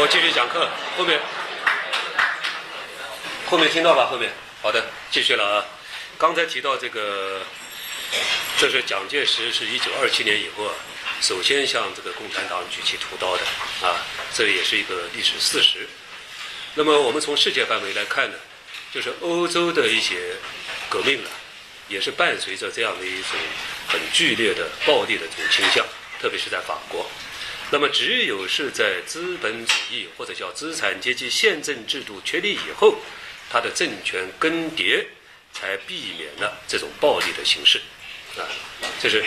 我继续讲课，后面后面听到吧？后面好的，继续了啊。刚才提到这个，这是蒋介石是一九二七年以后啊，首先向这个共产党举起屠刀的啊，这也是一个历史事实。那么我们从世界范围来看呢，就是欧洲的一些革命呢，也是伴随着这样的一种很剧烈的暴力的这种倾向，特别是在法国。那么，只有是在资本主义或者叫资产阶级宪政制度确立以后，它的政权更迭，才避免了这种暴力的形式。啊，这是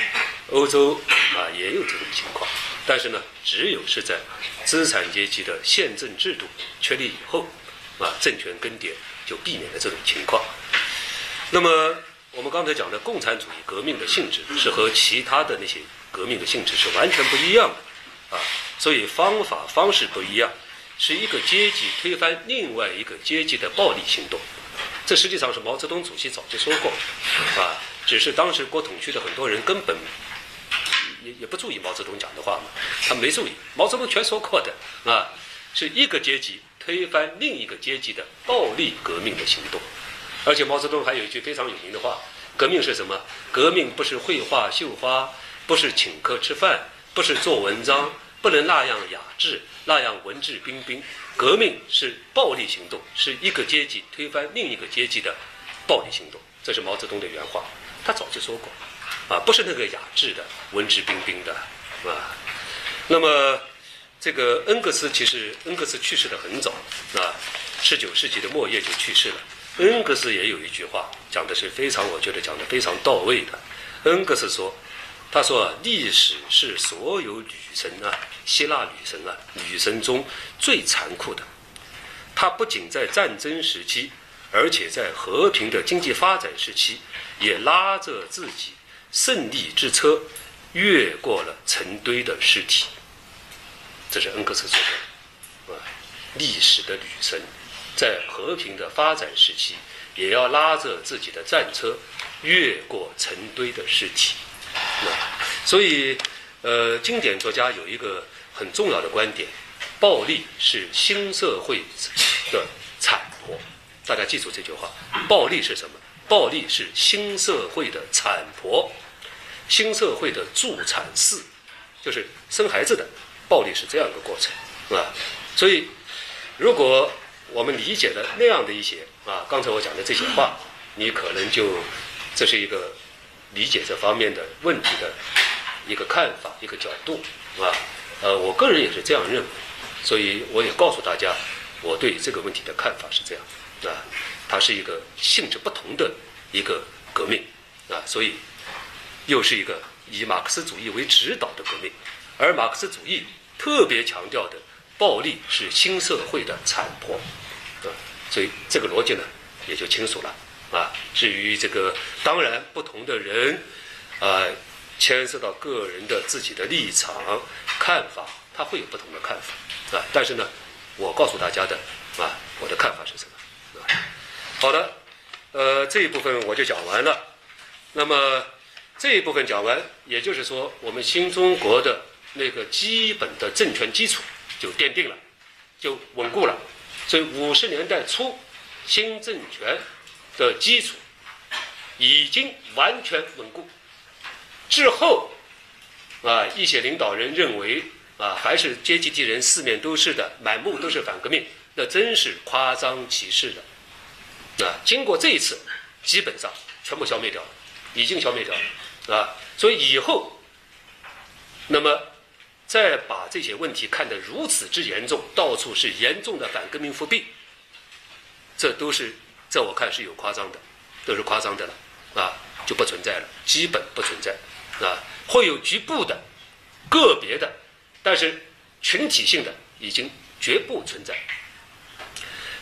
欧洲啊也有这种情况，但是呢，只有是在资产阶级的宪政制度确立以后，啊，政权更迭就避免了这种情况。那么，我们刚才讲的共产主义革命的性质是和其他的那些革命的性质是完全不一样的。啊，所以方法方式不一样，是一个阶级推翻另外一个阶级的暴力行动。这实际上是毛泽东主席早就说过，啊，只是当时国统区的很多人根本也也不注意毛泽东讲的话嘛，他没注意，毛泽东全说过的啊，是一个阶级推翻另一个阶级的暴力革命的行动。而且毛泽东还有一句非常有名的话：革命是什么？革命不是绘画绣花，不是请客吃饭，不是做文章。不能那样雅致，那样文质彬彬。革命是暴力行动，是一个阶级推翻另一个阶级的暴力行动。这是毛泽东的原话，他早就说过，啊，不是那个雅致的、文质彬彬的，啊。那么，这个恩格斯其实恩格斯去世的很早，啊，十九世纪的末叶就去世了。恩格斯也有一句话讲的是非常，我觉得讲的非常到位的。恩格斯说。他说：“历史是所有女神啊，希腊女神啊，女神中最残酷的。她不仅在战争时期，而且在和平的经济发展时期，也拉着自己胜利之车，越过了成堆的尸体。”这是恩格斯说的。啊，历史的女神，在和平的发展时期，也要拉着自己的战车，越过成堆的尸体。所以，呃，经典作家有一个很重要的观点：暴力是新社会的产婆。大家记住这句话：暴力是什么？暴力是新社会的产婆，新社会的助产士，就是生孩子的。暴力是这样一个过程，啊。所以，如果我们理解了那样的一些啊，刚才我讲的这些话，你可能就这是一个。理解这方面的问题的一个看法、一个角度啊，呃，我个人也是这样认为，所以我也告诉大家，我对这个问题的看法是这样啊，它是一个性质不同的一个革命啊，所以又是一个以马克思主义为指导的革命，而马克思主义特别强调的暴力是新社会的产婆啊，所以这个逻辑呢也就清楚了。啊，至于这个，当然不同的人，啊，牵涉到个人的自己的立场看法，他会有不同的看法，啊，但是呢，我告诉大家的，啊，我的看法是什么？啊，好的，呃，这一部分我就讲完了。那么这一部分讲完，也就是说，我们新中国的那个基本的政权基础就奠定了，就稳固了。所以五十年代初，新政权。的基础已经完全稳固，之后啊，一些领导人认为啊，还是阶级敌人四面都是的，满目都是反革命，那真是夸张其事的啊！经过这一次，基本上全部消灭掉了，已经消灭掉了啊！所以以后，那么再把这些问题看得如此之严重，到处是严重的反革命复辟，这都是。在我看是有夸张的，都是夸张的了，啊，就不存在了，基本不存在，啊，会有局部的、个别的，但是群体性的已经绝不存在。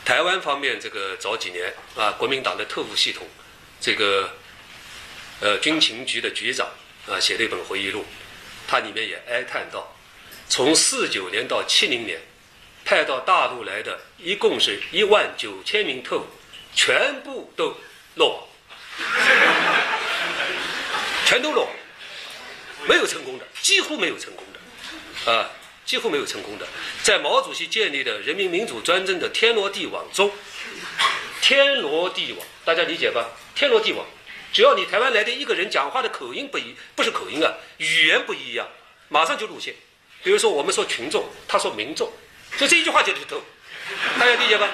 台湾方面，这个早几年啊，国民党的特务系统，这个呃军情局的局长啊写了一本回忆录，他里面也哀叹到，从四九年到七零年，派到大陆来的一共是一万九千名特务。全部都落网，全都落网，没有成功的，几乎没有成功的，啊，几乎没有成功的。在毛主席建立的人民民主专政的天罗地网中，天罗地网，大家理解吧？天罗地网，只要你台湾来的一个人讲话的口音不一，不是口音啊，语言不一样，马上就露馅。比如说我们说群众，他说民众，就这一句话就透，大家理解吧？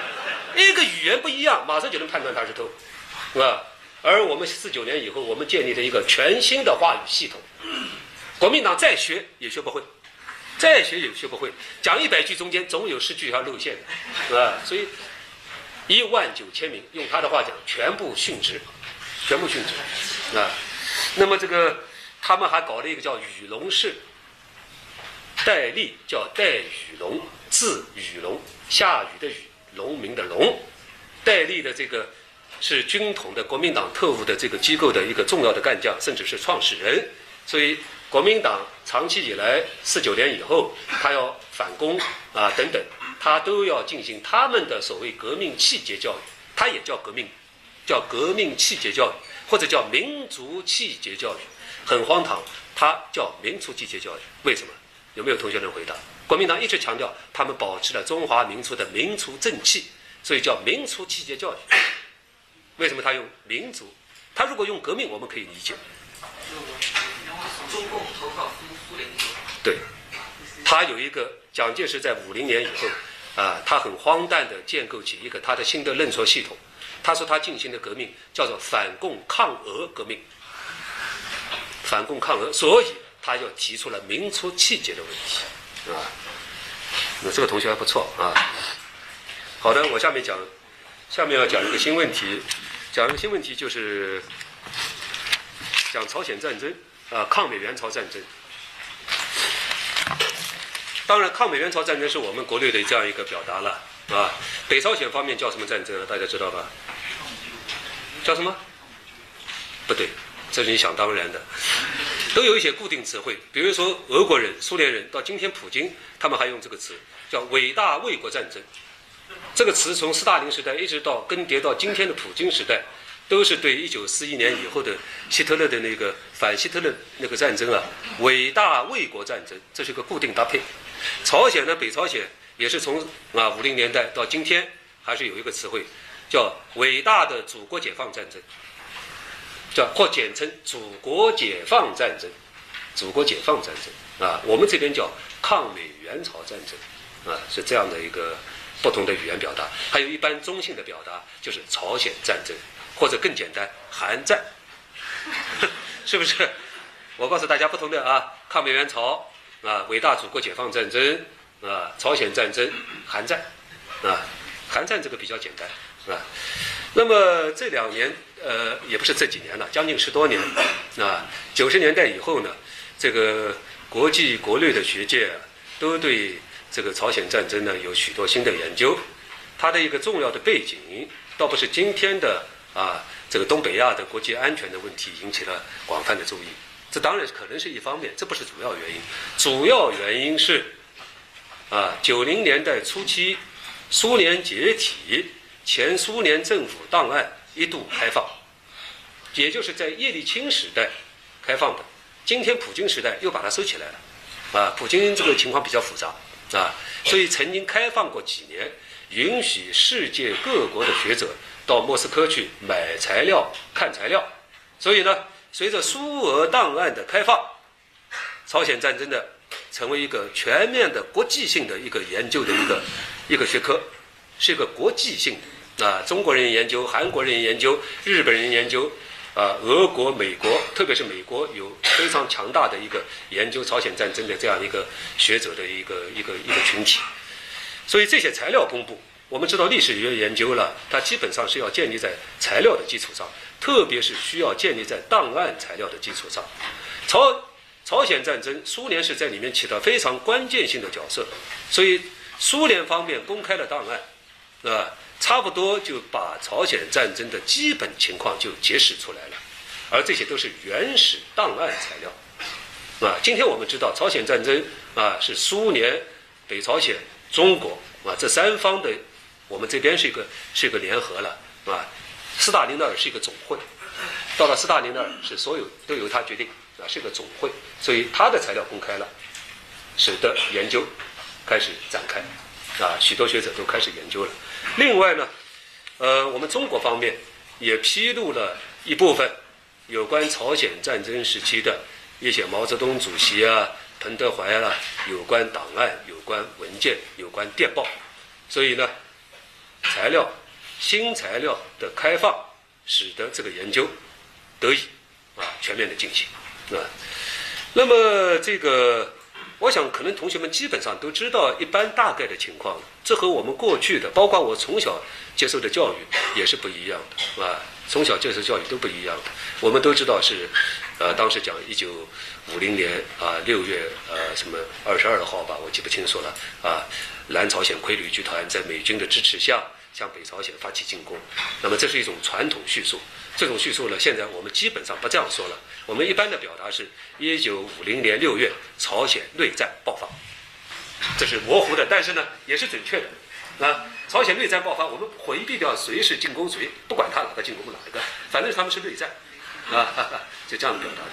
一个语言不一样，马上就能判断他是偷，是吧？而我们四九年以后，我们建立了一个全新的话语系统，国民党再学也学不会，再学也学不会，讲一百句中间总有十句要露馅的，是吧？所以一万九千名，用他的话讲，全部殉职，全部殉职，啊。那么这个他们还搞了一个叫雨龙式，戴笠叫戴雨龙，字雨龙，下雨的雨，农民的农，戴笠的这个。是军统的国民党特务的这个机构的一个重要的干将，甚至是创始人。所以，国民党长期以来，四九年以后，他要反攻啊等等，他都要进行他们的所谓革命气节教育，他也叫革命，叫革命气节教育，或者叫民族气节教育，很荒唐，他叫民族气节教育。为什么？有没有同学能回答？国民党一直强调他们保持了中华民族的民族正气，所以叫民族气节教育。为什么他用民族？他如果用革命，我们可以理解。对，他有一个蒋介石在五零年以后，啊，他很荒诞的建构起一个他的新的认错系统。他说他进行的革命叫做反共抗俄革命，反共抗俄，所以他就提出了民族气节的问题，啊，那这个同学还不错啊。好的，我下面讲，下面要讲一个新问题。讲一个新问题，就是讲朝鲜战争啊，抗美援朝战争。当然，抗美援朝战争是我们国内的这样一个表达了啊。北朝鲜方面叫什么战争？大家知道吧？叫什么？不对，这是你想当然的。都有一些固定词汇，比如说俄国人、苏联人，到今天普京，他们还用这个词，叫“伟大卫国战争”。这个词从斯大林时代一直到更迭到今天的普京时代，都是对一九四一年以后的希特勒的那个反希特勒那个战争啊，伟大卫国战争，这是个固定搭配。朝鲜呢，北朝鲜也是从啊五零年代到今天，还是有一个词汇，叫伟大的祖国解放战争，叫或简称祖国解放战争，祖国解放战争啊，我们这边叫抗美援朝战争啊，是这样的一个。不同的语言表达，还有一般中性的表达，就是朝鲜战争，或者更简单，韩战，是不是？我告诉大家不同的啊，抗美援朝啊，伟大祖国解放战争啊，朝鲜战争，韩战啊，韩战这个比较简单啊。那么这两年呃，也不是这几年了，将近十多年啊，九十年代以后呢，这个国际国内的学界都对。这个朝鲜战争呢，有许多新的研究，它的一个重要的背景，倒不是今天的啊，这个东北亚的国际安全的问题引起了广泛的注意，这当然可能是一方面，这不是主要原因，主要原因是啊，九零年代初期，苏联解体，前苏联政府档案一度开放，也就是在叶利钦时代开放的，今天普京时代又把它收起来了，啊，普京这个情况比较复杂。啊，所以曾经开放过几年，允许世界各国的学者到莫斯科去买材料、看材料。所以呢，随着苏俄档案的开放，朝鲜战争的成为一个全面的国际性的一个研究的一个一个学科，是一个国际性的啊，中国人研究、韩国人研究、日本人研究。啊，俄国、美国，特别是美国，有非常强大的一个研究朝鲜战争的这样一个学者的一个一个一个群体。所以这些材料公布，我们知道历史学研究了，它基本上是要建立在材料的基础上，特别是需要建立在档案材料的基础上。朝朝鲜战争，苏联是在里面起到非常关键性的角色，所以苏联方面公开了档案，啊。差不多就把朝鲜战争的基本情况就揭示出来了，而这些都是原始档案材料，啊，今天我们知道朝鲜战争啊是苏联、北朝鲜、中国啊这三方的，我们这边是一个是一个联合了，啊，斯大林那儿是一个总会，到了斯大林那儿是所有都由他决定，啊，是一个总会，所以他的材料公开了，使得研究开始展开，啊，许多学者都开始研究了。另外呢，呃，我们中国方面也披露了一部分有关朝鲜战争时期的一些毛泽东主席啊、彭德怀啊有关档案、有关文件、有关电报，所以呢，材料新材料的开放，使得这个研究得以啊全面的进行啊。那么这个。我想，可能同学们基本上都知道一般大概的情况。这和我们过去的，包括我从小接受的教育也是不一样的，啊，从小接受教育都不一样的。我们都知道是，呃，当时讲一九五零年啊六月呃什么二十二号吧，我记不清楚了啊。南朝鲜傀儡军团在美军的支持下向北朝鲜发起进攻。那么这是一种传统叙述。这种叙述呢，现在我们基本上不这样说了。我们一般的表达是：一九五零年六月，朝鲜内战爆发。这是模糊的，但是呢，也是准确的。啊，朝鲜内战爆发，我们回避掉谁是进攻谁，不管他哪个进攻哪一个，反正他们是内战。啊，就这样表达的。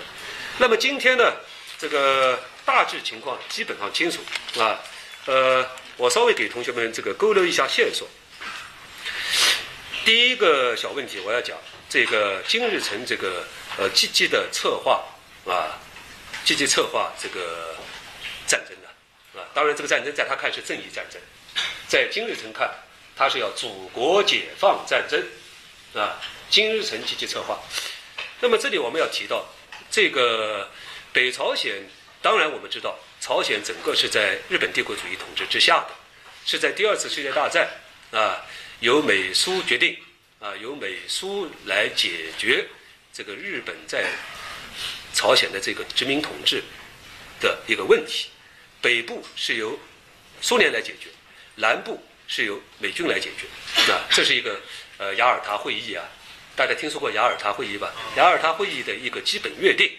那么今天呢，这个大致情况基本上清楚。啊，呃，我稍微给同学们这个勾勒一下线索。第一个小问题，我要讲。这个金日成这个呃积极的策划啊，积极策划这个战争的啊，当然这个战争在他看是正义战争，在金日成看他是要祖国解放战争啊，金日成积极策划。那么这里我们要提到这个北朝鲜，当然我们知道朝鲜整个是在日本帝国主义统治之下的，是在第二次世界大战啊由美苏决定。啊，由美苏来解决这个日本在朝鲜的这个殖民统治的一个问题。北部是由苏联来解决，南部是由美军来解决。那这是一个呃雅尔塔会议啊，大家听说过雅尔塔会议吧？雅尔塔会议的一个基本约定。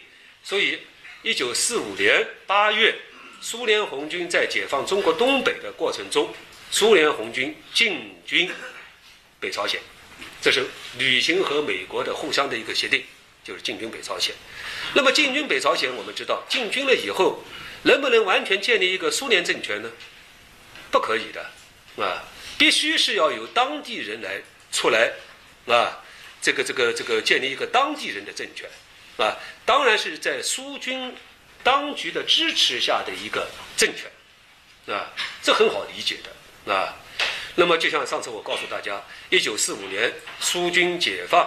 所以，一九四五年八月，苏联红军在解放中国东北的过程中，苏联红军进军北朝鲜。这是履行和美国的互相的一个协定，就是进军北朝鲜。那么进军北朝鲜，我们知道进军了以后，能不能完全建立一个苏联政权呢？不可以的，啊，必须是要由当地人来出来，啊，这个这个这个建立一个当地人的政权，啊，当然是在苏军当局的支持下的一个政权，啊，这很好理解的，啊。那么，就像上次我告诉大家，一九四五年苏军解放，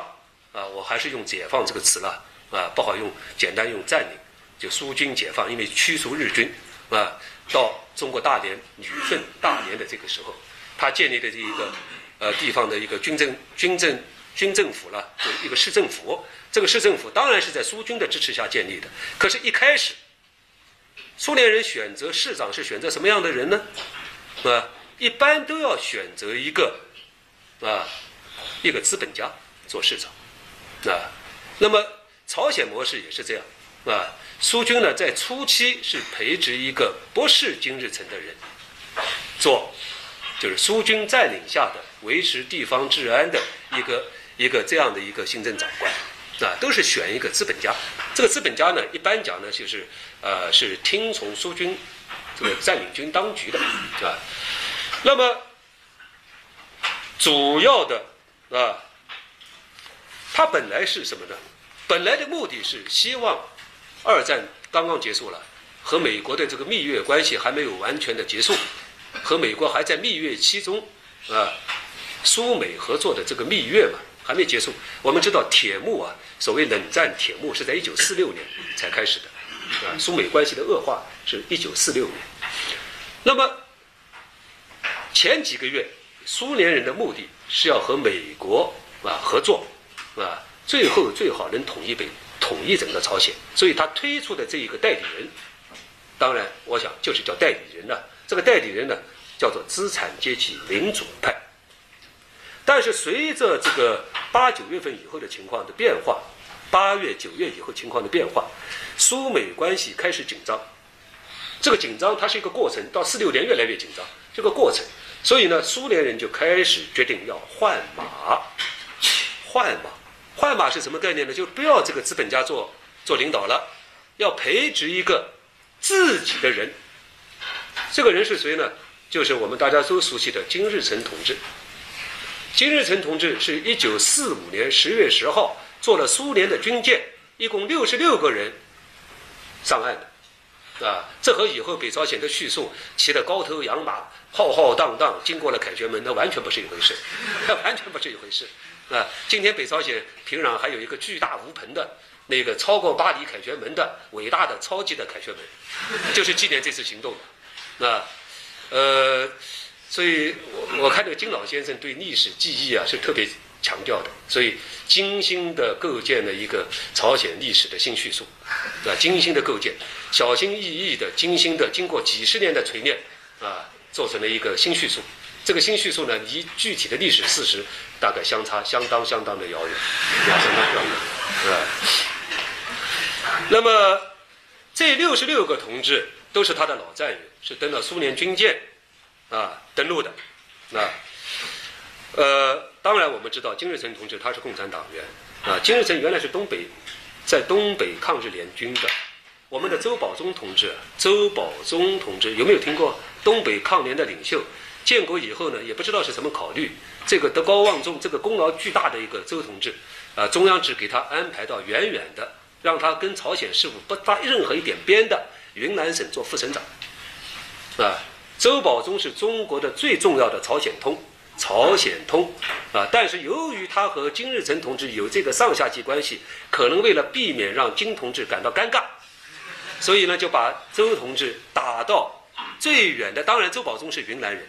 啊，我还是用“解放”这个词了，啊，不好用，简单用“占领”。就苏军解放，因为驱逐日军，啊，到中国大连旅顺大连的这个时候，他建立的这一个呃地方的一个军政军政军政府了，就一个市政府。这个市政府当然是在苏军的支持下建立的。可是，一开始，苏联人选择市长是选择什么样的人呢？啊？一般都要选择一个，啊，一个资本家做市长，啊，那么朝鲜模式也是这样，啊，苏军呢在初期是培植一个不是金日成的人，做，就是苏军占领下的维持地方治安的一个一个这样的一个行政长官，啊，都是选一个资本家，这个资本家呢一般讲呢就是呃是听从苏军这个占领军当局的，啊。那么，主要的啊，它本来是什么呢？本来的目的是希望二战刚刚结束了，和美国的这个蜜月关系还没有完全的结束，和美国还在蜜月期中啊，苏美合作的这个蜜月嘛还没结束。我们知道铁幕啊，所谓冷战铁幕是在一九四六年才开始的，啊，苏美关系的恶化是一九四六年。那么。前几个月，苏联人的目的是要和美国啊合作，啊，最后最好能统一北统一整个朝鲜。所以他推出的这一个代理人，当然我想就是叫代理人了。这个代理人呢，叫做资产阶级民主派。但是随着这个八九月份以后的情况的变化，八月九月以后情况的变化，苏美关系开始紧张。这个紧张它是一个过程，到四六年越来越紧张，这个过程。所以呢，苏联人就开始决定要换马，换马，换马是什么概念呢？就不要这个资本家做做领导了，要培植一个自己的人这个人是谁呢？就是我们大家都熟悉的金日成同志。金日成同志是一九四五年十月十号坐了苏联的军舰，一共六十六个人上岸的，啊，这和以后北朝鲜的叙述骑着高头洋马浩浩荡荡经过了凯旋门，那完全不是一回事，那 完全不是一回事。啊，今天北朝鲜平壤还有一个巨大无朋的那个超过巴黎凯旋门的伟大的超级的凯旋门，就是纪念这次行动的。那，呃，所以我我看这个金老先生对历史记忆啊是特别强调的，所以精心的构建了一个朝鲜历史的新叙述，啊，精心的构建，小心翼翼的、精心的，经过几十年的锤炼，啊，做成了一个新叙述。这个新叙述呢，离具体的历史事实大概相差相当相当的遥远，相当遥远，是吧？那么这六十六个同志都是他的老战友，是登了苏联军舰啊登陆的。那呃，当然我们知道金日成同志他是共产党员啊，金日成原来是东北在东北抗日联军的。我们的周保中同志，周保中同志有没有听过东北抗联的领袖？建国以后呢，也不知道是什么考虑，这个德高望重、这个功劳巨大的一个周同志，啊，中央只给他安排到远远的，让他跟朝鲜事务不搭任何一点边的云南省做副省长，啊，周保中是中国的最重要的朝鲜通，朝鲜通，啊，但是由于他和金日成同志有这个上下级关系，可能为了避免让金同志感到尴尬，所以呢，就把周同志打到最远的，当然周保中是云南人。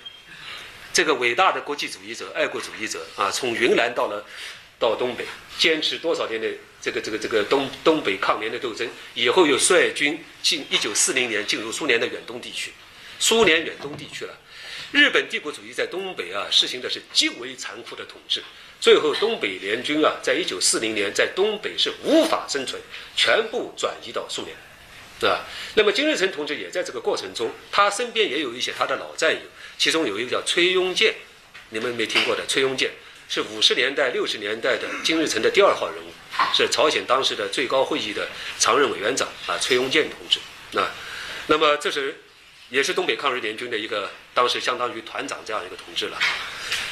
这个伟大的国际主义者、爱国主义者啊，从云南到了到东北，坚持多少天的这个这个这个东东北抗联的斗争，以后又率军进一九四零年进入苏联的远东地区，苏联远东地区了。日本帝国主义在东北啊实行的是极为残酷的统治，最后东北联军啊，在一九四零年在东北是无法生存，全部转移到苏联，啊。那么金日成同志也在这个过程中，他身边也有一些他的老战友。其中有一个叫崔庸健，你们没听过的。崔庸健是五十年代、六十年代的金日成的第二号人物，是朝鲜当时的最高会议的常任委员长啊，崔庸健同志。啊，那么这是也是东北抗日联军的一个当时相当于团长这样一个同志了。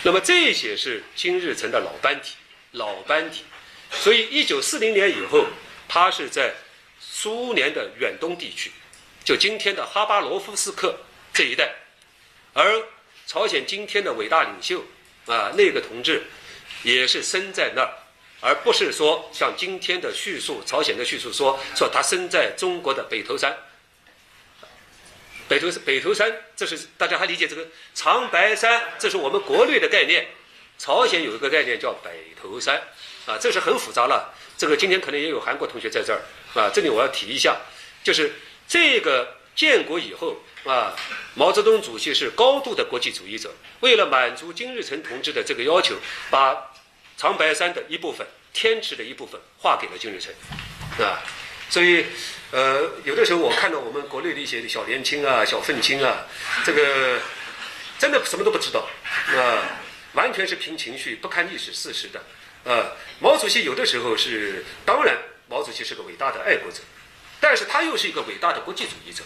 那么这些是金日成的老班底，老班底。所以一九四零年以后，他是在苏联的远东地区，就今天的哈巴罗夫斯克这一带。而朝鲜今天的伟大领袖啊，那个同志也是生在那儿，而不是说像今天的叙述，朝鲜的叙述说说他生在中国的北头山。北头北头山，这是大家还理解这个长白山，这是我们国内的概念。朝鲜有一个概念叫北头山，啊，这是很复杂了。这个今天可能也有韩国同学在这儿啊，这里我要提一下，就是这个建国以后。啊，毛泽东主席是高度的国际主义者，为了满足金日成同志的这个要求，把长白山的一部分、天池的一部分划给了金日成，啊，所以，呃，有的时候我看到我们国内的一些小年轻啊、小愤青啊，这个真的什么都不知道，啊，完全是凭情绪、不看历史事实的，啊，毛主席有的时候是，当然，毛主席是个伟大的爱国者，但是他又是一个伟大的国际主义者，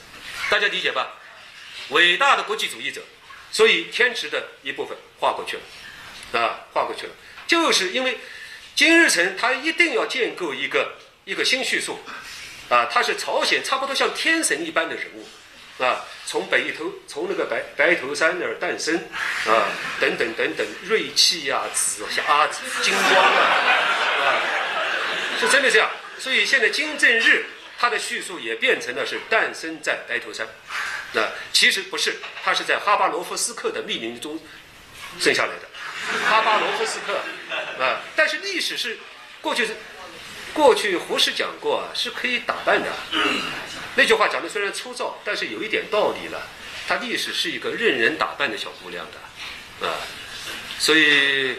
大家理解吧？伟大的国际主义者，所以天池的一部分划过去了，啊，划过去了，就是因为金日成他一定要建构一个一个新叙述，啊，他是朝鲜差不多像天神一般的人物，啊，从北头从那个白白头山那儿诞生，啊，等等等等，锐气呀，紫霞啊金光啊，啊，是真的这样，所以现在金正日他的叙述也变成了是诞生在白头山。那其实不是，他是在哈巴罗夫斯克的密林中生下来的。哈巴罗夫斯克啊，但是历史是过去是过去胡适讲过啊，是可以打扮的。那句话讲的虽然粗糙，但是有一点道理了。他历史是一个任人打扮的小姑娘的啊，所以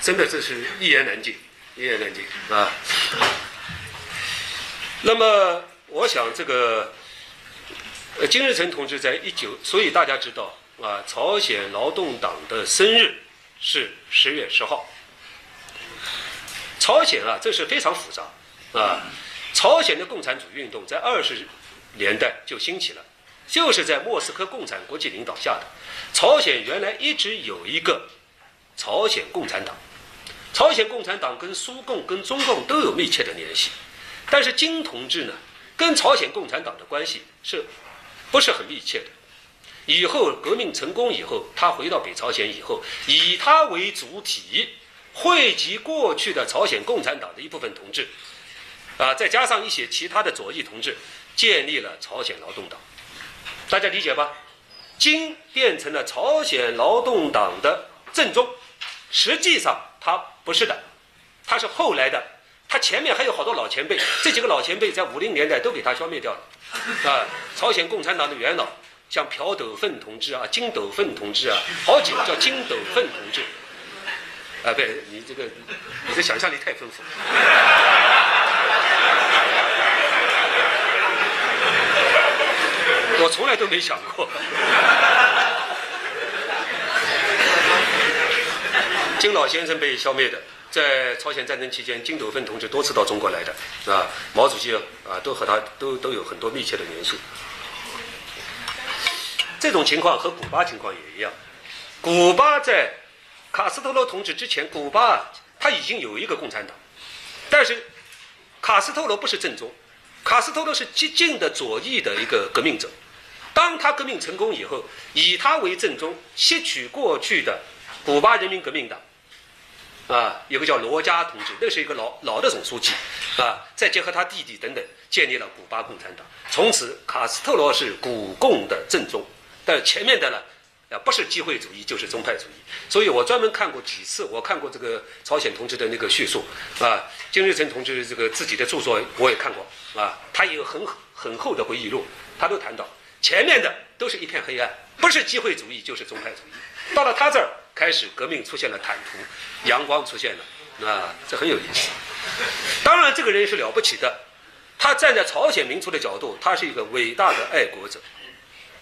真的这是一言难尽，一言难尽啊。那么我想这个。呃，金日成同志在一九，所以大家知道啊，朝鲜劳动党的生日是十月十号。朝鲜啊，这是非常复杂啊。朝鲜的共产主义运动在二十年代就兴起了，就是在莫斯科共产国际领导下的。朝鲜原来一直有一个朝鲜共产党，朝鲜共产党跟苏共、跟中共都有密切的联系，但是金同志呢，跟朝鲜共产党的关系是不是很密切的？以后革命成功以后，他回到北朝鲜以后，以他为主体，汇集过去的朝鲜共产党的一部分同志，啊，再加上一些其他的左翼同志，建立了朝鲜劳动党。大家理解吧？金变成了朝鲜劳动党的正宗，实际上他不是的，他是后来的，他前面还有好多老前辈，这几个老前辈在五零年代都给他消灭掉了，啊，朝鲜共产党的元老。像朴斗奋同志啊，金斗奋同志啊，好几个叫金斗奋同志。啊，对，你这个你的想象力太丰富。我从来都没想过。金老先生被消灭的，在朝鲜战争期间，金斗奋同志多次到中国来的，啊，毛主席啊都和他都都有很多密切的联系。这种情况和古巴情况也一样，古巴在卡斯特罗同志之前，古巴他已经有一个共产党，但是卡斯特罗不是正宗，卡斯特罗是激进的左翼的一个革命者。当他革命成功以后，以他为正宗，吸取过去的古巴人民革命党，啊，有个叫罗加同志，那是一个老老的总书记，啊，再结合他弟弟等等，建立了古巴共产党。从此，卡斯特罗是古共的正宗。但前面的呢，啊，不是机会主义就是宗派主义，所以我专门看过几次，我看过这个朝鲜同志的那个叙述，啊，金日成同志这个自己的著作我也看过，啊，他也有很很厚的回忆录，他都谈到前面的都是一片黑暗，不是机会主义就是宗派主义，到了他这儿开始革命出现了坦途，阳光出现了，啊，这很有意思。当然这个人是了不起的，他站在朝鲜民族的角度，他是一个伟大的爱国者。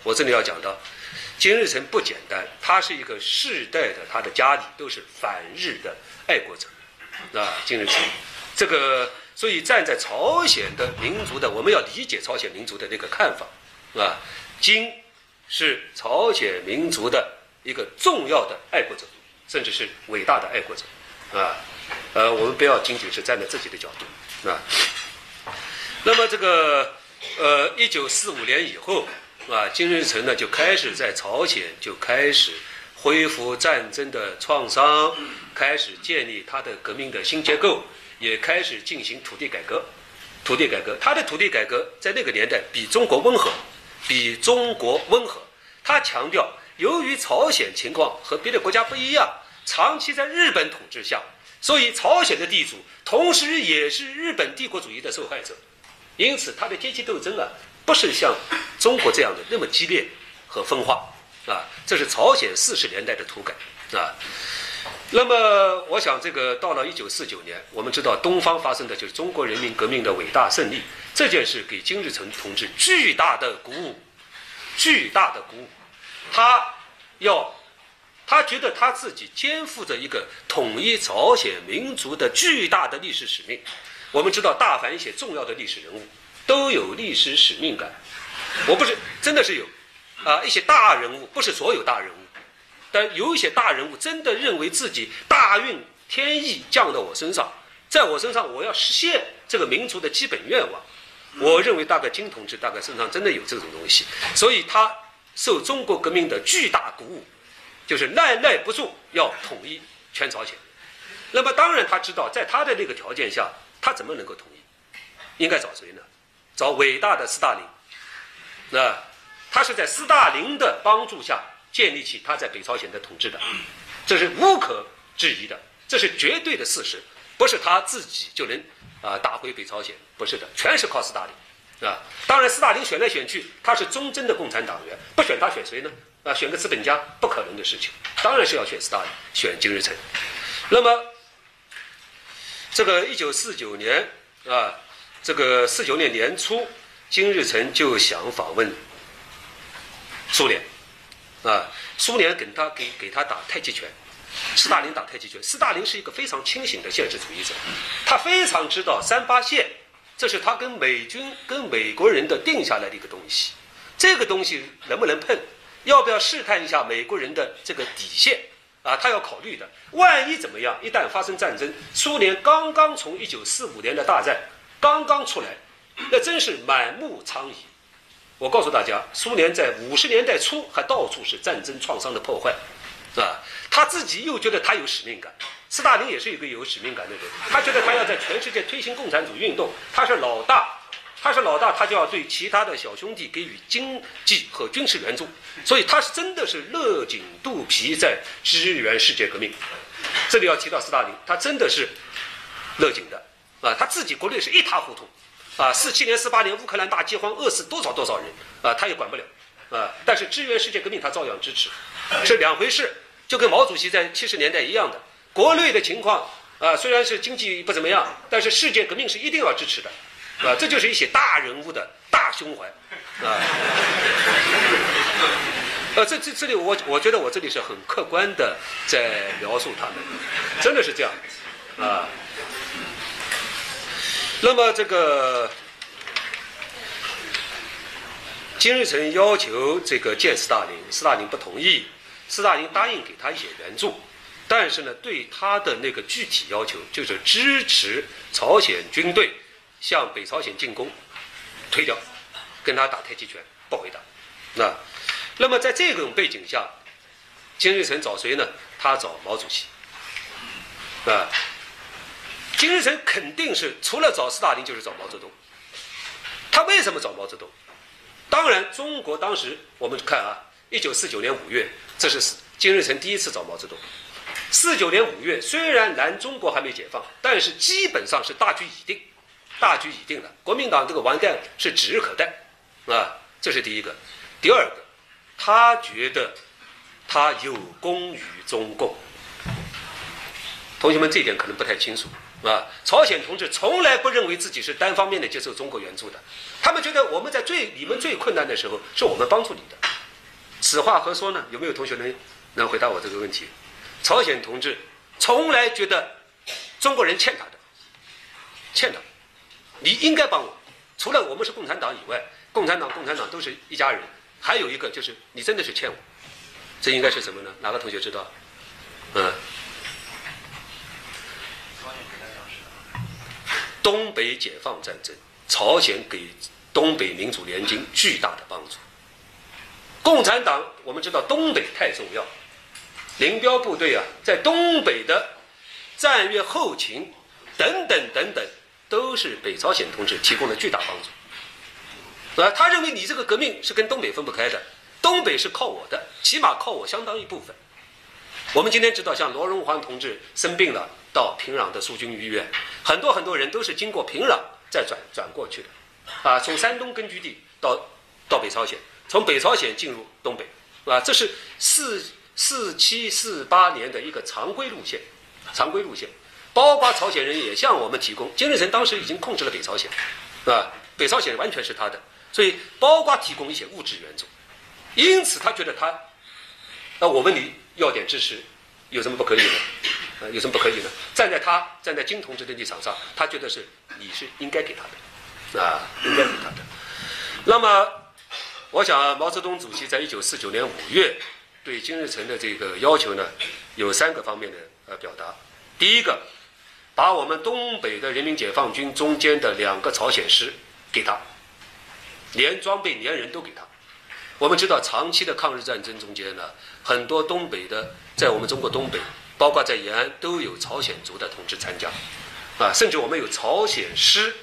我这里要讲到，金日成不简单，他是一个世代的，他的家里都是反日的爱国者，啊，金日成，这个所以站在朝鲜的民族的，我们要理解朝鲜民族的那个看法，啊，金是朝鲜民族的一个重要的爱国者，甚至是伟大的爱国者，啊，呃，我们不要仅仅是站在自己的角度，啊，那么这个呃，一九四五年以后。啊，金日成呢就开始在朝鲜就开始恢复战争的创伤，开始建立他的革命的新结构，也开始进行土地改革。土地改革，他的土地改革在那个年代比中国温和，比中国温和。他强调，由于朝鲜情况和别的国家不一样，长期在日本统治下，所以朝鲜的地主同时也是日本帝国主义的受害者，因此他的阶级斗争啊。不是像中国这样的那么激烈和分化啊，这是朝鲜四十年代的土改啊。那么，我想这个到了一九四九年，我们知道东方发生的就是中国人民革命的伟大胜利，这件事给金日成同志巨大的鼓舞，巨大的鼓舞。他要，他觉得他自己肩负着一个统一朝鲜民族的巨大的历史使命。我们知道，大凡一些重要的历史人物。都有历史使命感，我不是真的是有，啊，一些大人物不是所有大人物，但有一些大人物真的认为自己大运天意降到我身上，在我身上我要实现这个民族的基本愿望。我认为大概金同志大概身上真的有这种东西，所以他受中国革命的巨大鼓舞，就是耐耐不住要统一全朝鲜。那么当然他知道，在他的那个条件下，他怎么能够统一？应该找谁呢？找伟大的斯大林，那他是在斯大林的帮助下建立起他在北朝鲜的统治的，这是无可置疑的，这是绝对的事实，不是他自己就能啊打回北朝鲜，不是的，全是靠斯大林，啊，当然斯大林选来选去，他是忠贞的共产党员，不选他选谁呢？啊，选个资本家不可能的事情，当然是要选斯大林，选金日成。那么这个一九四九年啊。这个四九年年初，金日成就想访问苏联，啊，苏联给他给给他打太极拳，斯大林打太极拳。斯大林是一个非常清醒的现实主义者，他非常知道三八线，这是他跟美军跟美国人的定下来的一个东西，这个东西能不能碰？要不要试探一下美国人的这个底线？啊，他要考虑的。万一怎么样？一旦发生战争，苏联刚刚从一九四五年的大战刚刚出来，那真是满目疮痍。我告诉大家，苏联在五十年代初还到处是战争创伤的破坏，是吧？他自己又觉得他有使命感。斯大林也是一个有使命感的人，他觉得他要在全世界推行共产主义运动，他是老大。他是老大，他就要对其他的小兄弟给予经济和军事援助，所以他是真的是勒紧肚皮在支援世界革命。这里要提到斯大林，他真的是勒紧的啊，他自己国内是一塌糊涂啊，四七年、四八年乌克兰大饥荒，饿死多少多少人啊，他也管不了啊。但是支援世界革命，他照样支持，是两回事。就跟毛主席在七十年代一样的，国内的情况啊，虽然是经济不怎么样，但是世界革命是一定要支持的。啊，这就是一些大人物的大胸怀，啊，呃，这这这里我我觉得我这里是很客观的在描述他们，真的是这样，啊，那么这个金日成要求这个见斯大林，斯大林不同意，斯大林答应给他一些援助，但是呢，对他的那个具体要求就是支持朝鲜军队。向北朝鲜进攻，推掉，跟他打太极拳，不回答。那，那么在这种背景下，金日成找谁呢？他找毛主席。啊，金日成肯定是除了找斯大林，就是找毛泽东。他为什么找毛泽东？当然，中国当时我们看啊，一九四九年五月，这是金日成第一次找毛泽东。四九年五月，虽然南中国还没解放，但是基本上是大局已定。大局已定了，国民党这个完蛋是指日可待，啊，这是第一个。第二个，他觉得他有功于中共。同学们这点可能不太清楚，啊，朝鲜同志从来不认为自己是单方面的接受中国援助的，他们觉得我们在最你们最困难的时候是我们帮助你的。此话何说呢？有没有同学能能回答我这个问题？朝鲜同志从来觉得中国人欠他的，欠他。你应该帮我，除了我们是共产党以外，共产党、共产党都是一家人。还有一个就是，你真的是欠我，这应该是什么呢？哪个同学知道？嗯，东北解放战争，朝鲜给东北民主联军巨大的帮助。共产党我们知道东北太重要，林彪部队啊，在东北的战略后勤等等等等。都是北朝鲜同志提供了巨大帮助，啊，他认为你这个革命是跟东北分不开的，东北是靠我的，起码靠我相当一部分。我们今天知道，像罗荣桓同志生病了，到平壤的苏军医院，很多很多人都是经过平壤再转转过去的，啊，从山东根据地到到北朝鲜，从北朝鲜进入东北，啊，这是四四七四八年的一个常规路线，常规路线。包括朝鲜人也向我们提供，金日成当时已经控制了北朝鲜，是吧？北朝鲜完全是他的，所以包括提供一些物质援助，因此他觉得他，那我问你要点支持，有什么不可以呢？呃，有什么不可以呢？站在他站在金同志的立场上，他觉得是你是应该给他的，啊，应该给他的。那么，我想毛泽东主席在一九四九年五月对金日成的这个要求呢，有三个方面的呃表达，第一个。把我们东北的人民解放军中间的两个朝鲜师给他，连装备连人都给他。我们知道，长期的抗日战争中间呢，很多东北的，在我们中国东北，包括在延安，都有朝鲜族的同志参加，啊，甚至我们有朝鲜师。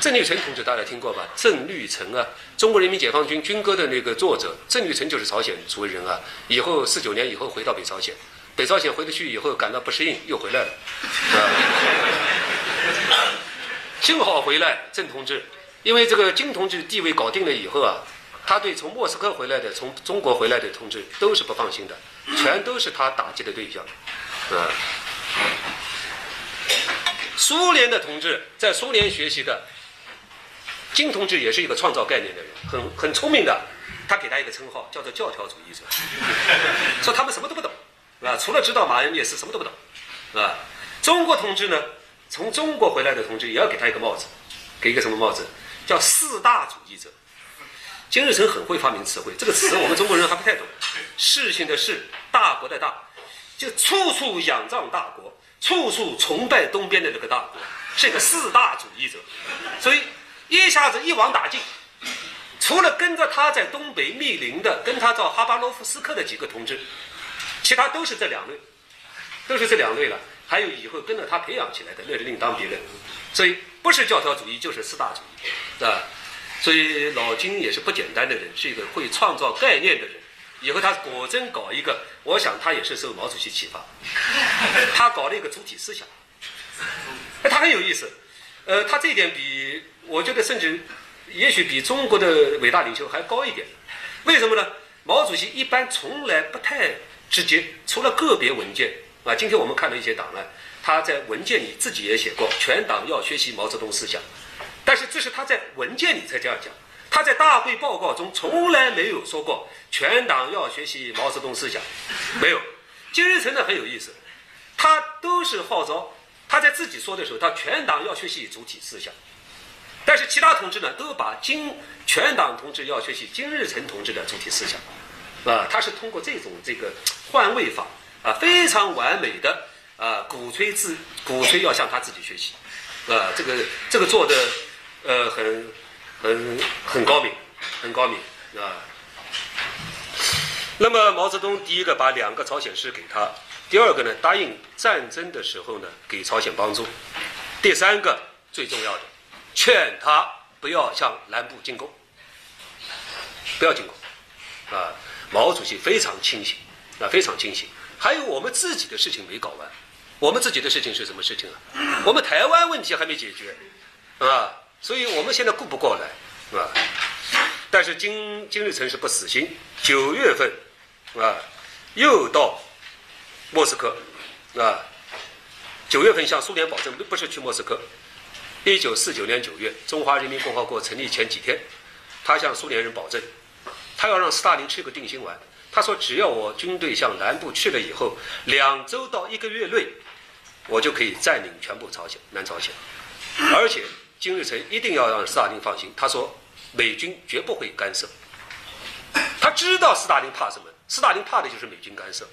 郑绿成同志大家听过吧？郑绿成啊，中国人民解放军军歌的那个作者，郑绿成就是朝鲜族人啊。以后四九年以后回到北朝鲜。北朝鲜回得去以后，感到不适应，又回来了。啊幸好回来，郑同志，因为这个金同志地位搞定了以后啊，他对从莫斯科回来的、从中国回来的同志都是不放心的，全都是他打击的对象。啊，苏联的同志在苏联学习的，金同志也是一个创造概念的人，很很聪明的，他给他一个称号叫做教条主义者，说他们什么都不懂。是吧？除了知道马恩列斯，什么都不懂，是吧？中国同志呢？从中国回来的同志也要给他一个帽子，给一个什么帽子？叫四大主义者。金日成很会发明词汇，这个词我们中国人还不太懂。事情的事，大国的大，就处处仰仗大国，处处崇拜东边的这个大国，是一个四大主义者，所以一下子一网打尽。除了跟着他在东北密林的，跟他到哈巴罗夫斯克的几个同志，其他都是这两类，都是这两类了。还有以后跟着他培养起来的，那是另当别论。所以不是教条主义，就是四大主义，啊。所以老金也是不简单的人，是一个会创造概念的人。以后他果真搞一个，我想他也是受毛主席启发，他搞了一个主体思想，他很有意思。呃，他这一点比我觉得甚至也许比中国的伟大领袖还高一点。为什么呢？毛主席一般从来不太直接，除了个别文件啊。今天我们看了一些档案，他在文件里自己也写过，全党要学习毛泽东思想。但是这是他在文件里才这样讲，他在大会报告中从来没有说过全党要学习毛泽东思想，没有。金日成呢很有意思，他都是号召他在自己说的时候，他全党要学习主体思想，但是其他同志呢都把金全党同志要学习金日成同志的主体思想，啊，他是通过这种这个换位法啊，非常完美的啊鼓吹自鼓吹要向他自己学习，啊，这个这个做的。呃，很很很高明，很高明啊。那么毛泽东第一个把两个朝鲜师给他，第二个呢答应战争的时候呢给朝鲜帮助，第三个最重要的，劝他不要向南部进攻，不要进攻啊。毛主席非常清醒啊，非常清醒。还有我们自己的事情没搞完，我们自己的事情是什么事情啊？我们台湾问题还没解决，啊。所以我们现在顾不过来，啊，但是金金日成是不死心，九月份，啊，又到莫斯科，啊，九月份向苏联保证，不是去莫斯科。一九四九年九月，中华人民共和国成立前几天，他向苏联人保证，他要让斯大林吃个定心丸。他说，只要我军队向南部去了以后，两周到一个月内，我就可以占领全部朝鲜，南朝鲜，而且。金日成一定要让斯大林放心，他说美军绝不会干涉。他知道斯大林怕什么，斯大林怕的就是美军干涉，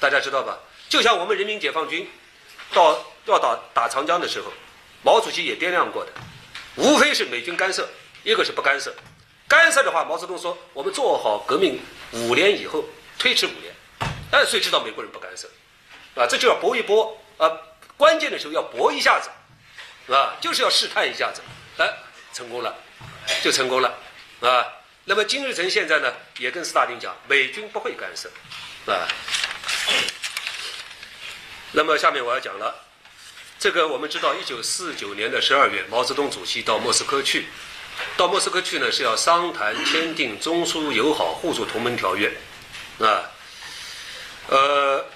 大家知道吧？就像我们人民解放军到要打打长江的时候，毛主席也掂量过的，无非是美军干涉，一个是不干涉。干涉的话，毛泽东说我们做好革命五年以后推迟五年，但谁知道美国人不干涉，啊，这就要搏一搏啊，关键的时候要搏一下子。啊，就是要试探一下子，哎，成功了，就成功了，啊。那么金日成现在呢，也跟斯大林讲，美军不会干涉，啊。那么下面我要讲了，这个我们知道，一九四九年的十二月，毛泽东主席到莫斯科去，到莫斯科去呢是要商谈签订中苏友好互助同盟条约，啊，呃，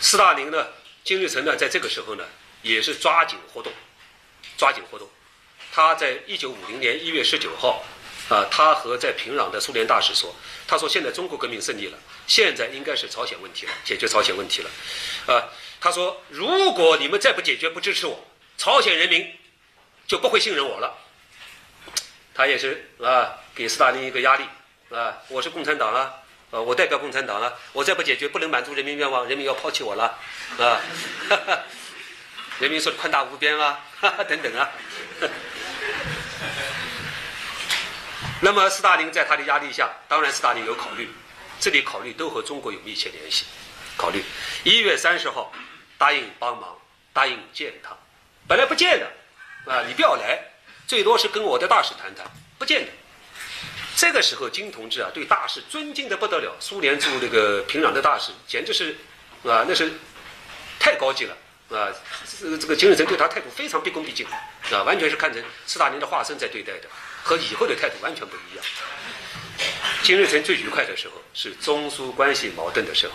斯大林呢。金日成呢，在这个时候呢，也是抓紧活动，抓紧活动。他在一九五零年一月十九号，啊，他和在平壤的苏联大使说：“他说现在中国革命胜利了，现在应该是朝鲜问题了，解决朝鲜问题了。啊，他说如果你们再不解决，不支持我，朝鲜人民就不会信任我了。”他也是啊，给斯大林一个压力啊，我是共产党啊。呃，我代表共产党了，我再不解决，不能满足人民愿望，人民要抛弃我了，啊，人民说的宽大无边啊，哈哈等等啊。那么斯大林在他的压力下，当然斯大林有考虑，这里考虑都和中国有密切联系，考虑一月三十号答应帮忙，答应见他，本来不见的，啊，你不要来，最多是跟我的大使谈谈，不见的。这个时候，金同志啊，对大使尊敬的不得了。苏联驻这个平壤的大使，简直是，啊，那是太高级了，啊，这个这个金日成对他态度非常毕恭毕敬，啊，完全是看成斯大林的化身在对待的，和以后的态度完全不一样。金日成最愉快的时候是中苏关系矛盾的时候，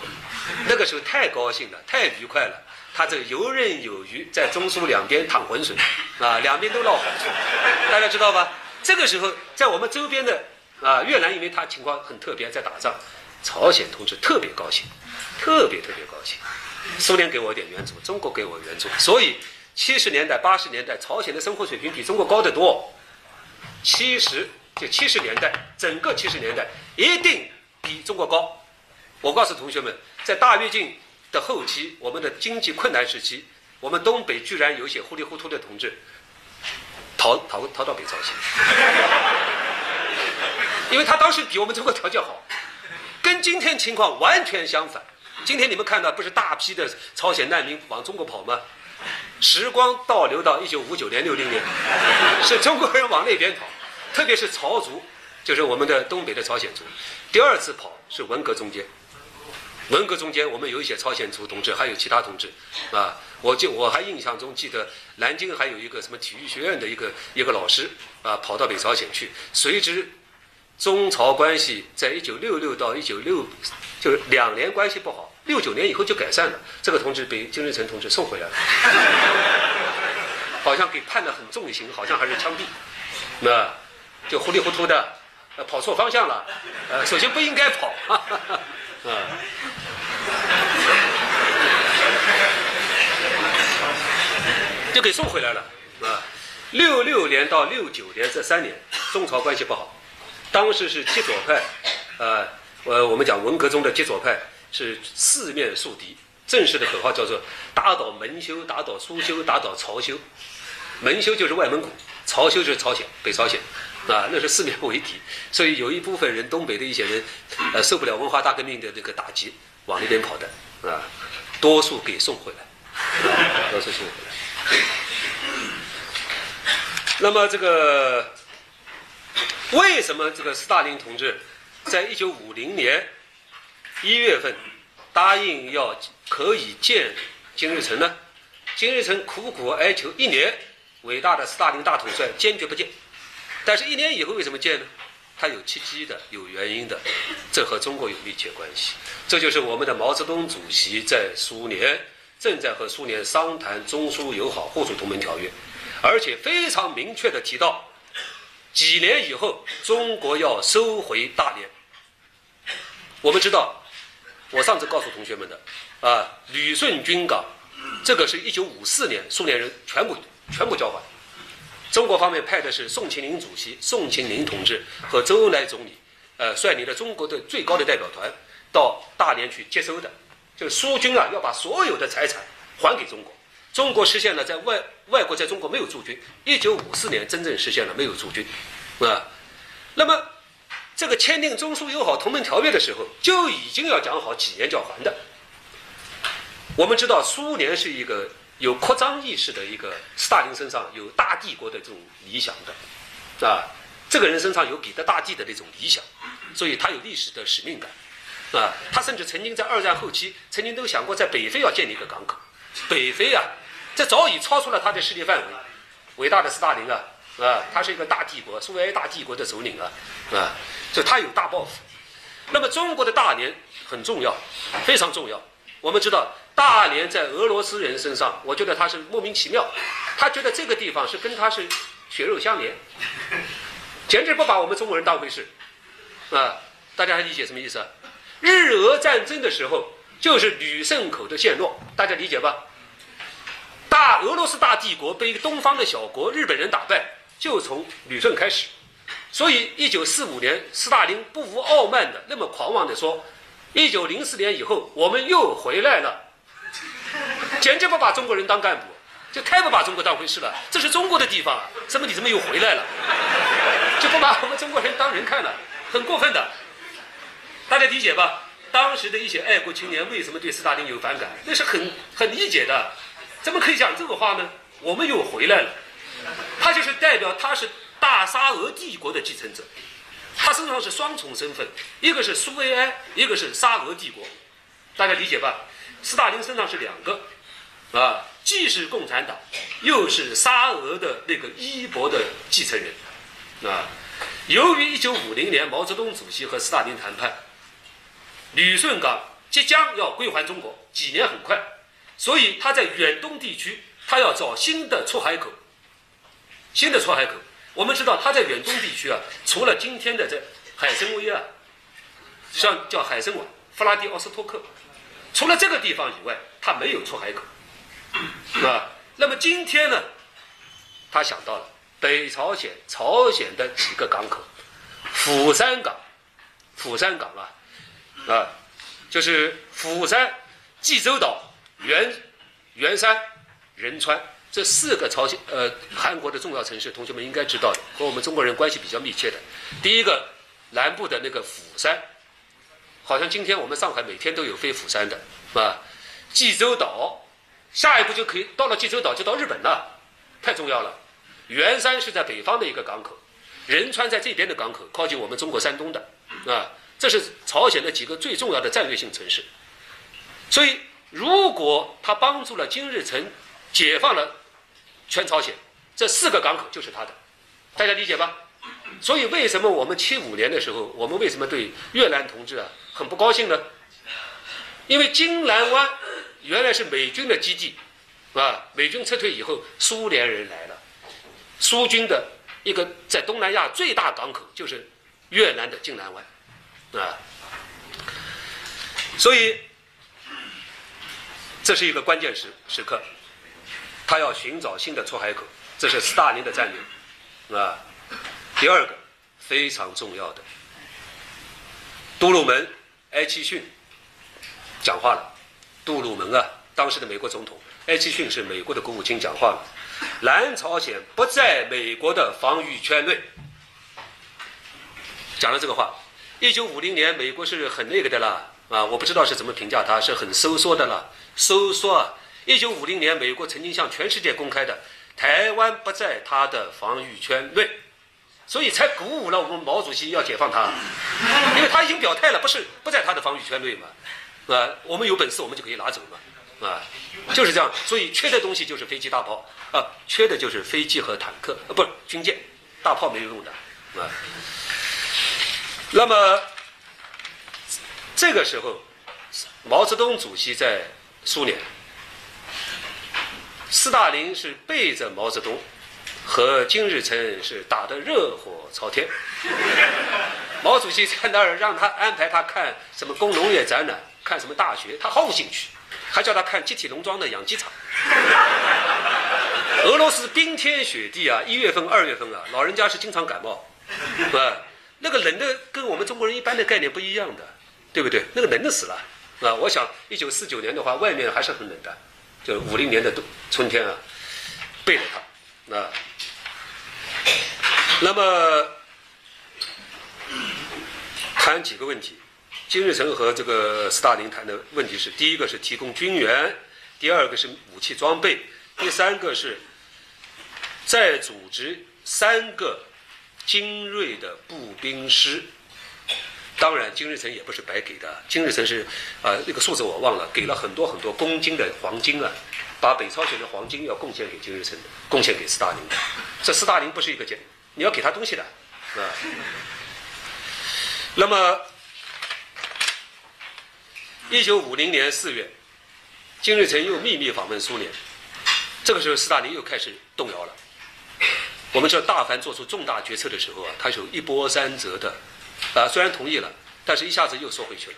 那个时候太高兴了，太愉快了，他这游刃有余，在中苏两边淌浑水，啊，两边都捞好处，大家知道吧？这个时候，在我们周边的。啊，越南因为他情况很特别，在打仗，朝鲜同志特别高兴，特别特别高兴。苏联给我点援助，中国给我援助，所以七十年代、八十年代，朝鲜的生活水平比中国高得多。七十就七十年代，整个七十年代一定比中国高。我告诉同学们，在大跃进的后期，我们的经济困难时期，我们东北居然有些糊里糊涂的同志逃逃逃到北朝鲜，因为他当时比我们中国条件好，跟今天情况完全相反。今天你们看到不是大批的朝鲜难民往中国跑吗？时光倒流到一九五九年、六零年，是中国人往那边跑，特别是朝族，就是我们的东北的朝鲜族。第二次跑是文革中间，文革中间我们有一些朝鲜族同志，还有其他同志，啊，我就我还印象中记得南京还有一个什么体育学院的一个一个老师啊，跑到北朝鲜去，随之中朝关系在一九六六到一九六，就是两年关系不好。六九年以后就改善了，这个同志被金日成同志送回来了，好像给判的很重刑，好像还是枪毙，那就糊里糊涂的，呃跑错方向了，呃，首先不应该跑，啊，就给送回来了，啊，六六年到六九年这三年，中朝关系不好，当时是极左派，呃，我，我们讲文革中的极左派。是四面树敌，正式的口号叫做“打倒门修，打倒苏修，打倒曹修”。门修就是外蒙古，曹修就是朝鲜，北朝鲜，啊，那是四面为敌。所以有一部分人，东北的一些人，呃，受不了文化大革命的这个打击，往那边跑的，啊，多数给送回来，多数送回来。那么这个为什么这个斯大林同志在一九五零年？一月份答应要可以见金日成呢，金日成苦苦哀求一年，伟大的斯大林大统帅坚决不见。但是，一年以后为什么见呢？他有契机的，有原因的，这和中国有密切关系。这就是我们的毛泽东主席在苏联正在和苏联商谈中苏友好互助同盟条约，而且非常明确的提到，几年以后中国要收回大连。我们知道。我上次告诉同学们的，啊，旅顺军港，这个是一九五四年苏联人全部全部交还，中国方面派的是宋庆龄主席、宋庆龄同志和周恩来总理，呃，率领了中国的最高的代表团到大连去接收的，就是苏军啊要把所有的财产还给中国，中国实现了在外外国在中国没有驻军，一九五四年真正实现了没有驻军，啊，那么。这个签订中苏友好同盟条约的时候，就已经要讲好几年就要还的。我们知道，苏联是一个有扩张意识的一个，斯大林身上有大帝国的这种理想的，啊，这个人身上有彼得大帝的那种理想，所以他有历史的使命感，啊，他甚至曾经在二战后期，曾经都想过在北非要建立一个港口。北非啊，这早已超出了他的势力范围。伟大的斯大林啊！啊，他是一个大帝国，苏维埃大帝国的首领啊，啊，所以他有大抱负。那么中国的大连很重要，非常重要。我们知道大连在俄罗斯人身上，我觉得他是莫名其妙，他觉得这个地方是跟他是血肉相连，简直不把我们中国人当回事。啊，大家理解什么意思？日俄战争的时候就是旅顺口的陷落，大家理解吧？大俄罗斯大帝国被一个东方的小国日本人打败。就从旅顺开始，所以一九四五年，斯大林不无傲慢的那么狂妄的说：“一九零四年以后，我们又回来了。”简直不把中国人当干部，就太不把中国当回事了。这是中国的地方啊，怎么你怎么又回来了？就不把我们中国人当人看了，很过分的。大家理解吧？当时的一些爱国青年为什么对斯大林有反感？那是很很理解的。怎么可以讲这个话呢？我们又回来了。他就是代表，他是大沙俄帝国的继承者，他身上是双重身份，一个是苏维埃，一个是沙俄帝国，大家理解吧？斯大林身上是两个，啊，既是共产党，又是沙俄的那个衣钵的继承人，啊，由于一九五零年毛泽东主席和斯大林谈判，旅顺港即将要归还中国，几年很快，所以他在远东地区，他要找新的出海口。新的出海口，我们知道他在远东地区啊，除了今天的这海参崴啊，像叫海参崴、弗拉迪奥斯托克，除了这个地方以外，他没有出海口，啊。那么今天呢，他想到了，北朝鲜朝鲜的几个港口，釜山港，釜山港啊，啊，就是釜山、济州岛、元元山、仁川这四个朝鲜呃韩国的重要城市，同学们应该知道的，和我们中国人关系比较密切的。第一个南部的那个釜山，好像今天我们上海每天都有飞釜山的，啊，济州岛，下一步就可以到了济州岛就到日本了，太重要了。元山是在北方的一个港口，仁川在这边的港口，靠近我们中国山东的，啊，这是朝鲜的几个最重要的战略性城市。所以，如果他帮助了金日成解放了全朝鲜，这四个港口就是他的，大家理解吧？所以，为什么我们七五年的时候，我们为什么对越南同志啊很不高兴呢？因为金兰湾原来是美军的基地，啊，美军撤退以后，苏联人来了。苏军的一个在东南亚最大港口就是越南的金兰湾，啊，所以这是一个关键时时刻，他要寻找新的出海口，这是斯大林的战略，啊，第二个非常重要的，杜鲁门埃奇逊讲话了，杜鲁门啊，当时的美国总统。埃奇逊是美国的国务卿讲话了。南朝鲜不在美国的防御圈内，讲了这个话。一九五零年，美国是很那个的了啊，我不知道是怎么评价它，是很收缩的了，收缩啊。一九五零年，美国曾经向全世界公开的，台湾不在它的防御圈内，所以才鼓舞了我们毛主席要解放它，因为他已经表态了，不是不在他的防御圈内嘛，啊，我们有本事，我们就可以拿走嘛，啊，就是这样。所以缺的东西就是飞机、大炮。啊，缺的就是飞机和坦克，啊，不是军舰，大炮没有用的，啊。那么这个时候，毛泽东主席在苏联，斯大林是背着毛泽东，和金日成是打得热火朝天。毛主席在那儿让他安排他看什么工农业展览，看什么大学，他毫无兴趣，还叫他看集体农庄的养鸡场。俄罗斯冰天雪地啊，一月份、二月份啊，老人家是经常感冒，啊，那个冷的跟我们中国人一般的概念不一样的，对不对？那个冷的死了，啊，我想一九四九年的话，外面还是很冷的，就五零年的冬春天啊，背着他，啊，那么谈几个问题，金日成和这个斯大林谈的问题是：第一个是提供军援，第二个是武器装备，第三个是。再组织三个精锐的步兵师，当然金日成也不是白给的。金日成是啊，那个数字我忘了，给了很多很多公斤的黄金啊，把北朝鲜的黄金要贡献给金日成的，贡献给斯大林的。这斯大林不是一个简，你要给他东西的，是吧？那么，一九五零年四月，金日成又秘密访问苏联，这个时候斯大林又开始动摇了。我们知道，大凡做出重大决策的时候啊，他是有一波三折的，啊，虽然同意了，但是一下子又缩回去了。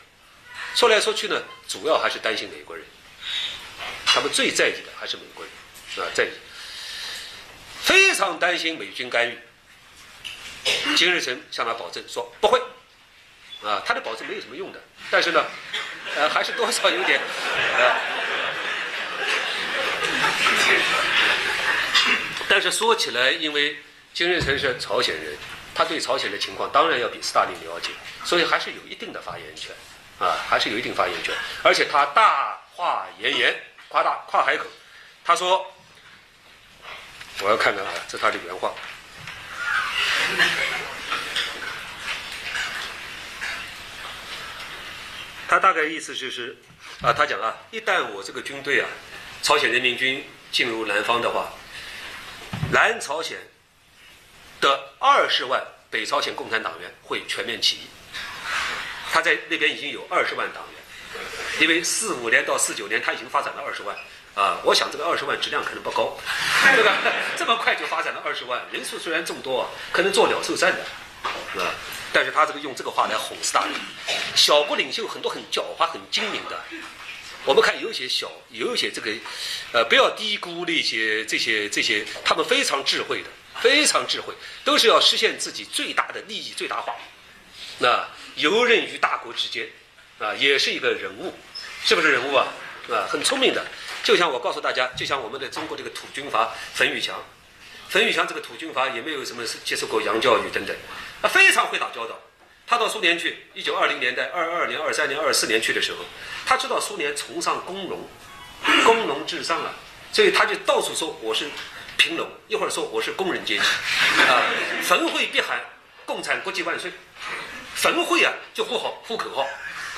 说来说去呢，主要还是担心美国人，他们最在意的还是美国人，啊，在意，非常担心美军干预。金日成向他保证说不会，啊，他的保证没有什么用的，但是呢，呃，还是多少有点，啊。但是说起来，因为金日成是朝鲜人，他对朝鲜的情况当然要比斯大林了解，所以还是有一定的发言权，啊，还是有一定发言权。而且他大话炎炎，夸大夸海口，他说：“我要看看啊，这他的原话。”他大概意思就是，啊，他讲啊，一旦我这个军队啊，朝鲜人民军进入南方的话。南朝鲜的二十万北朝鲜共产党员会全面起义，他在那边已经有二十万党员，因为四五年到四九年他已经发展了二十万啊，我想这个二十万质量可能不高，对吧？这么快就发展了二十万，人数虽然众多，可能做鸟兽散的，啊，但是他这个用这个话来哄斯大林，小国领袖很多很狡猾很精明的。我们看有些小，有些这个，呃，不要低估那些这些这些，他们非常智慧的，非常智慧，都是要实现自己最大的利益最大化。那游刃于大国之间，啊，也是一个人物，是不是人物啊？啊，很聪明的。就像我告诉大家，就像我们的中国这个土军阀冯玉祥，冯玉祥这个土军阀也没有什么接受过洋教育等等，啊，非常会打交道。他到苏联去，一九二零年代二二年、二三年、二四年去的时候，他知道苏联崇尚工农，工农至上啊，所以他就到处说我是贫农，一会儿说我是工人阶级，啊，焚会必喊共产国际万岁，焚会啊就呼号呼口号，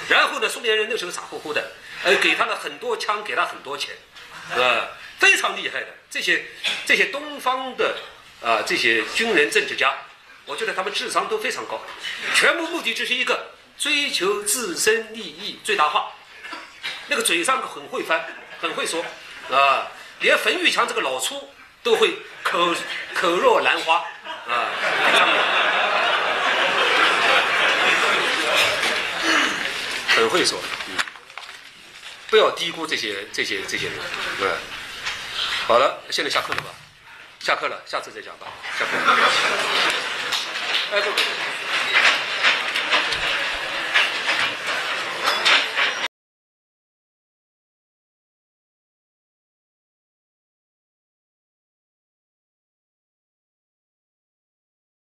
然后呢，苏联人那时候傻乎乎的，呃，给他了很多枪，给他很多钱，啊，非常厉害的。这些这些东方的啊这些军人政治家。我觉得他们智商都非常高，全部目的只是一个追求自身利益最大化。那个嘴上很会翻，很会说，啊，连冯玉强这个老粗都会口口若兰花，啊，很会说，嗯，不要低估这些这些这些人，对。好了，现在下课了吧？下课了，下次再讲吧。下课。哎，不不不。